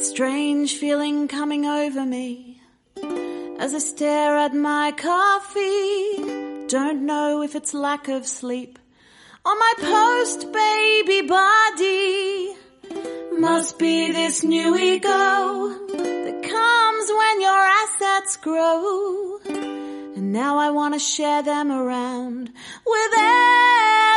Strange feeling coming over me as I stare at my coffee. Don't know if it's lack of sleep on my post baby body. Must be this new ego that comes when your assets grow. And now I want to share them around with everybody.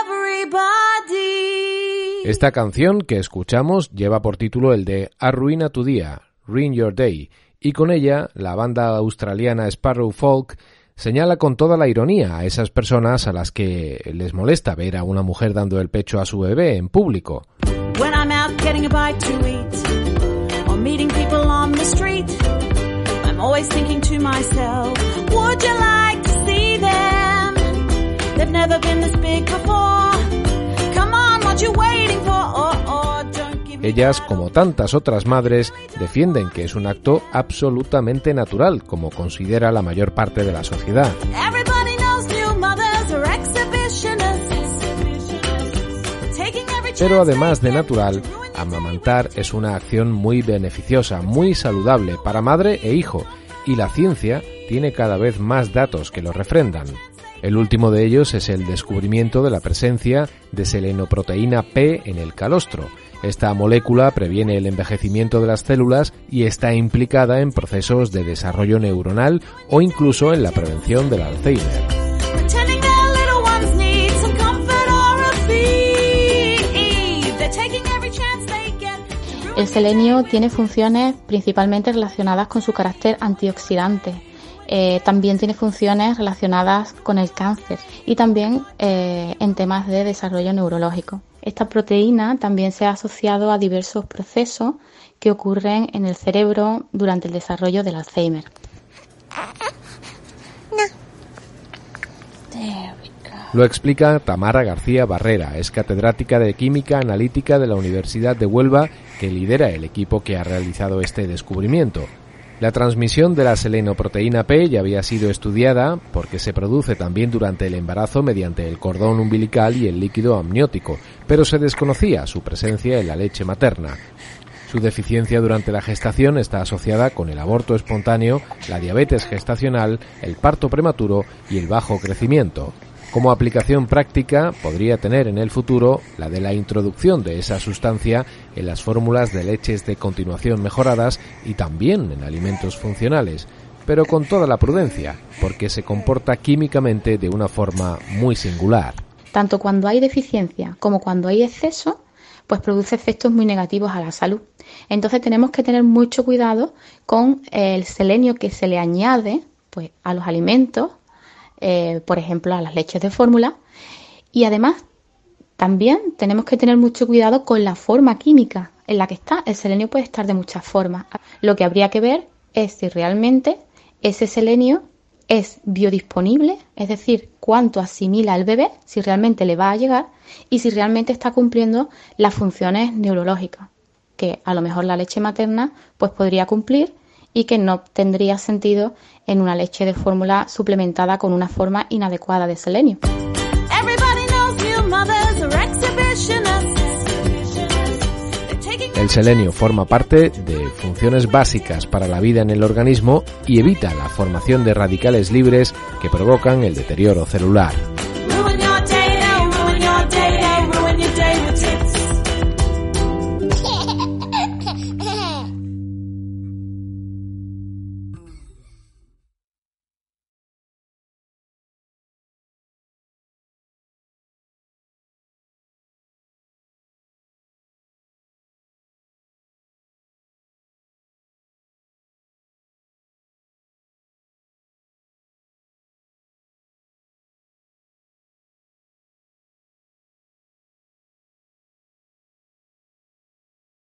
Esta canción que escuchamos lleva por título el de Arruina tu día, Ruin Your Day, y con ella la banda australiana Sparrow Folk señala con toda la ironía a esas personas a las que les molesta ver a una mujer dando el pecho a su bebé en público. They've never been this big before. Ellas, como tantas otras madres, defienden que es un acto absolutamente natural, como considera la mayor parte de la sociedad. Pero además de natural, amamantar es una acción muy beneficiosa, muy saludable para madre e hijo, y la ciencia tiene cada vez más datos que lo refrendan. El último de ellos es el descubrimiento de la presencia de selenoproteína P en el calostro. Esta molécula previene el envejecimiento de las células y está implicada en procesos de desarrollo neuronal o incluso en la prevención del Alzheimer. El selenio tiene funciones principalmente relacionadas con su carácter antioxidante. Eh, también tiene funciones relacionadas con el cáncer y también eh, en temas de desarrollo neurológico. Esta proteína también se ha asociado a diversos procesos que ocurren en el cerebro durante el desarrollo del Alzheimer. Lo explica Tamara García Barrera, es catedrática de Química Analítica de la Universidad de Huelva que lidera el equipo que ha realizado este descubrimiento. La transmisión de la selenoproteína P ya había sido estudiada porque se produce también durante el embarazo mediante el cordón umbilical y el líquido amniótico, pero se desconocía su presencia en la leche materna. Su deficiencia durante la gestación está asociada con el aborto espontáneo, la diabetes gestacional, el parto prematuro y el bajo crecimiento. Como aplicación práctica podría tener en el futuro la de la introducción de esa sustancia en las fórmulas de leches de continuación mejoradas y también en alimentos funcionales, pero con toda la prudencia, porque se comporta químicamente de una forma muy singular. Tanto cuando hay deficiencia como cuando hay exceso, pues produce efectos muy negativos a la salud. Entonces tenemos que tener mucho cuidado con el selenio que se le añade pues, a los alimentos, eh, por ejemplo, a las leches de fórmula. Y además, también tenemos que tener mucho cuidado con la forma química en la que está. El selenio puede estar de muchas formas. Lo que habría que ver es si realmente ese selenio es biodisponible, es decir, cuánto asimila el bebé, si realmente le va a llegar y si realmente está cumpliendo las funciones neurológicas, que a lo mejor la leche materna pues podría cumplir y que no tendría sentido en una leche de fórmula suplementada con una forma inadecuada de selenio. El selenio forma parte de funciones básicas para la vida en el organismo y evita la formación de radicales libres que provocan el deterioro celular.